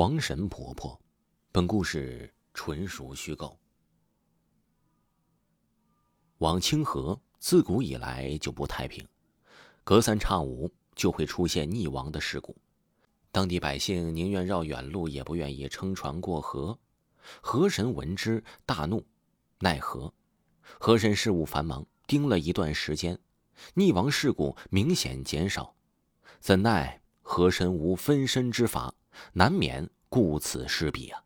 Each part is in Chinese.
床神婆婆，本故事纯属虚构。往清河自古以来就不太平，隔三差五就会出现溺亡的事故，当地百姓宁愿绕远路，也不愿意撑船过河。河神闻之大怒，奈何？河神事务繁忙，盯了一段时间，溺亡事故明显减少，怎奈河神无分身之法。难免顾此失彼啊！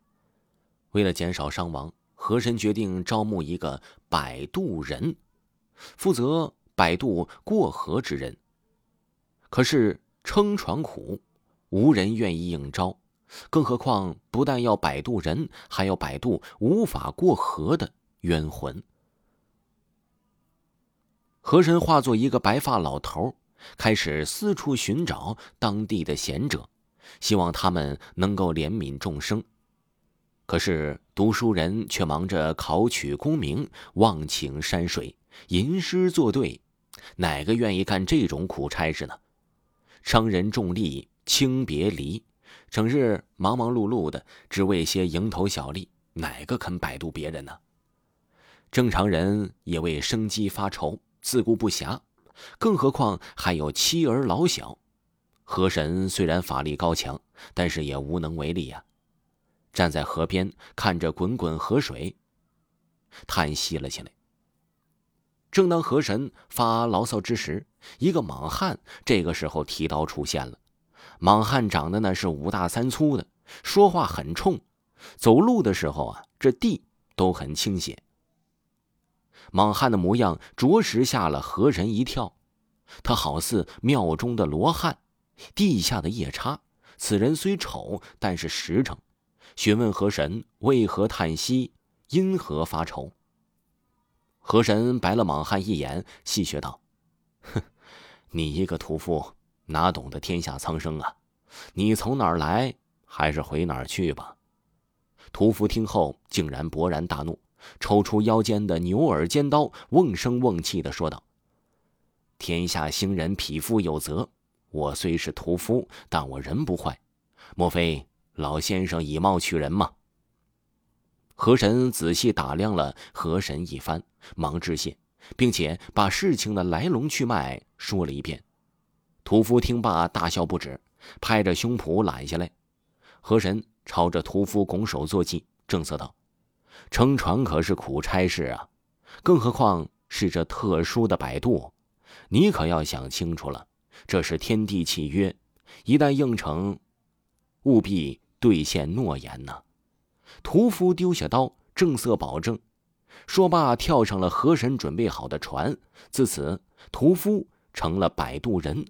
为了减少伤亡，河神决定招募一个摆渡人，负责摆渡过河之人。可是撑船苦，无人愿意应招，更何况不但要摆渡人，还要摆渡无法过河的冤魂。河神化作一个白发老头儿，开始四处寻找当地的贤者。希望他们能够怜悯众生，可是读书人却忙着考取功名、忘请山水、吟诗作对，哪个愿意干这种苦差事呢？商人重利轻别离，整日忙忙碌碌的，只为些蝇头小利，哪个肯摆渡别人呢？正常人也为生计发愁，自顾不暇，更何况还有妻儿老小。河神虽然法力高强，但是也无能为力呀。站在河边看着滚滚河水，叹息了起来。正当河神发牢骚之时，一个莽汉这个时候提刀出现了。莽汉长得那是五大三粗的，说话很冲，走路的时候啊，这地都很倾斜。莽汉的模样着实吓了河神一跳，他好似庙中的罗汉。地下的夜叉，此人虽丑，但是实诚。询问河神为何叹息，因何发愁。河神白了莽汉一眼，戏谑道：“哼，你一个屠夫，哪懂得天下苍生啊？你从哪儿来，还是回哪儿去吧。”屠夫听后竟然勃然大怒，抽出腰间的牛耳尖刀，瓮声瓮气的说道：“天下兴人匹夫有责。”我虽是屠夫，但我人不坏。莫非老先生以貌取人吗？河神仔细打量了河神一番，忙致谢，并且把事情的来龙去脉说了一遍。屠夫听罢大笑不止，拍着胸脯揽下来。河神朝着屠夫拱手作揖，正色道：“撑船可是苦差事啊，更何况是这特殊的摆渡，你可要想清楚了。”这是天地契约，一旦应承，务必兑现诺言呐！屠夫丢下刀，正色保证。说罢，跳上了河神准备好的船。自此，屠夫成了摆渡人，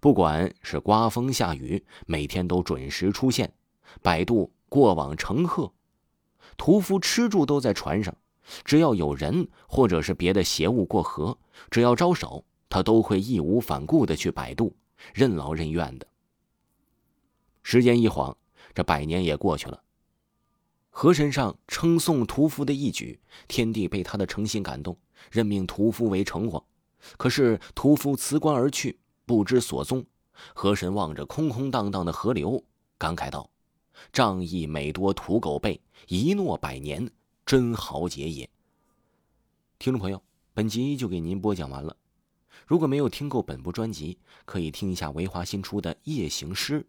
不管是刮风下雨，每天都准时出现，摆渡过往乘客。屠夫吃住都在船上，只要有人或者是别的邪物过河，只要招手。他都会义无反顾的去摆渡，任劳任怨的。时间一晃，这百年也过去了。河神上称颂屠夫的义举，天帝被他的诚心感动，任命屠夫为城隍。可是屠夫辞官而去，不知所踪。河神望着空空荡荡的河流，感慨道：“仗义每多屠狗辈，一诺百年，真豪杰也。”听众朋友，本集就给您播讲完了。如果没有听够本部专辑，可以听一下维华新出的《夜行诗》，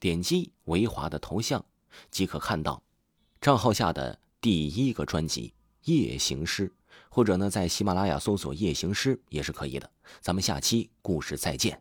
点击维华的头像，即可看到账号下的第一个专辑《夜行诗》，或者呢，在喜马拉雅搜索《夜行诗》也是可以的。咱们下期故事再见。